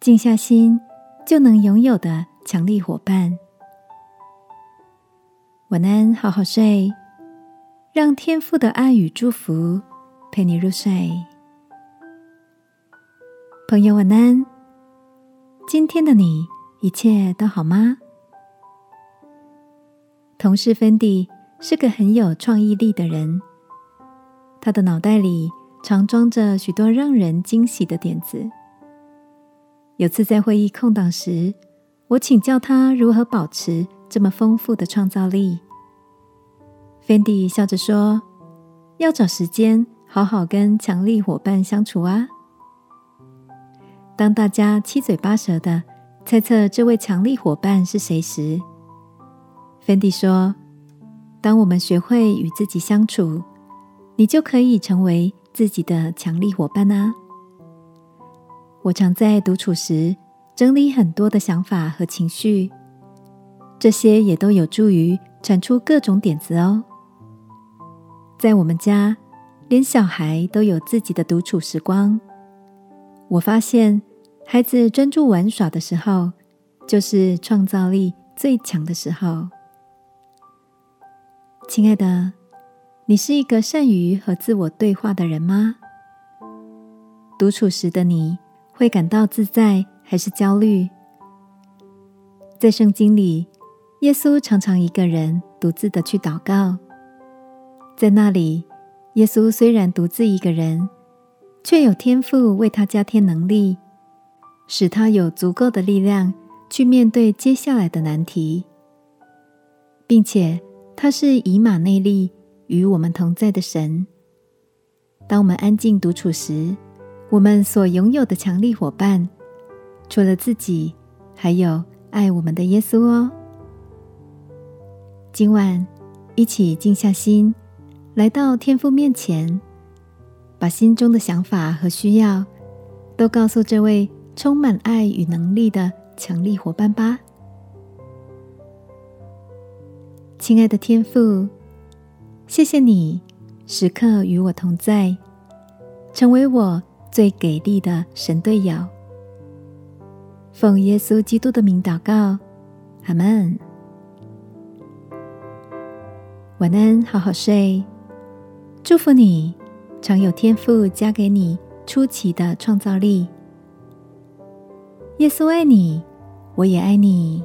静下心就能拥有的强力伙伴。晚安，好好睡，让天父的爱与祝福陪你入睡。朋友，晚安。今天的你一切都好吗？同事芬迪是个很有创意力的人，他的脑袋里常装着许多让人惊喜的点子。有次在会议空档时，我请教他如何保持这么丰富的创造力。芬迪笑着说：“要找时间好好跟强力伙伴相处啊。”当大家七嘴八舌的猜测这位强力伙伴是谁时，芬迪说：“当我们学会与自己相处，你就可以成为自己的强力伙伴啊。”我常在独处时整理很多的想法和情绪，这些也都有助于产出各种点子哦。在我们家，连小孩都有自己的独处时光。我发现，孩子专注玩耍的时候，就是创造力最强的时候。亲爱的，你是一个善于和自我对话的人吗？独处时的你。会感到自在还是焦虑？在圣经里，耶稣常常一个人独自的去祷告。在那里，耶稣虽然独自一个人，却有天赋为他加添能力，使他有足够的力量去面对接下来的难题，并且他是以马内利与我们同在的神。当我们安静独处时，我们所拥有的强力伙伴，除了自己，还有爱我们的耶稣哦。今晚一起静下心，来到天父面前，把心中的想法和需要都告诉这位充满爱与能力的强力伙伴吧。亲爱的天父，谢谢你时刻与我同在，成为我。最给力的神队友，奉耶稣基督的名祷告，阿门。晚安，好好睡。祝福你，常有天赋加给你出奇的创造力。耶稣爱你，我也爱你。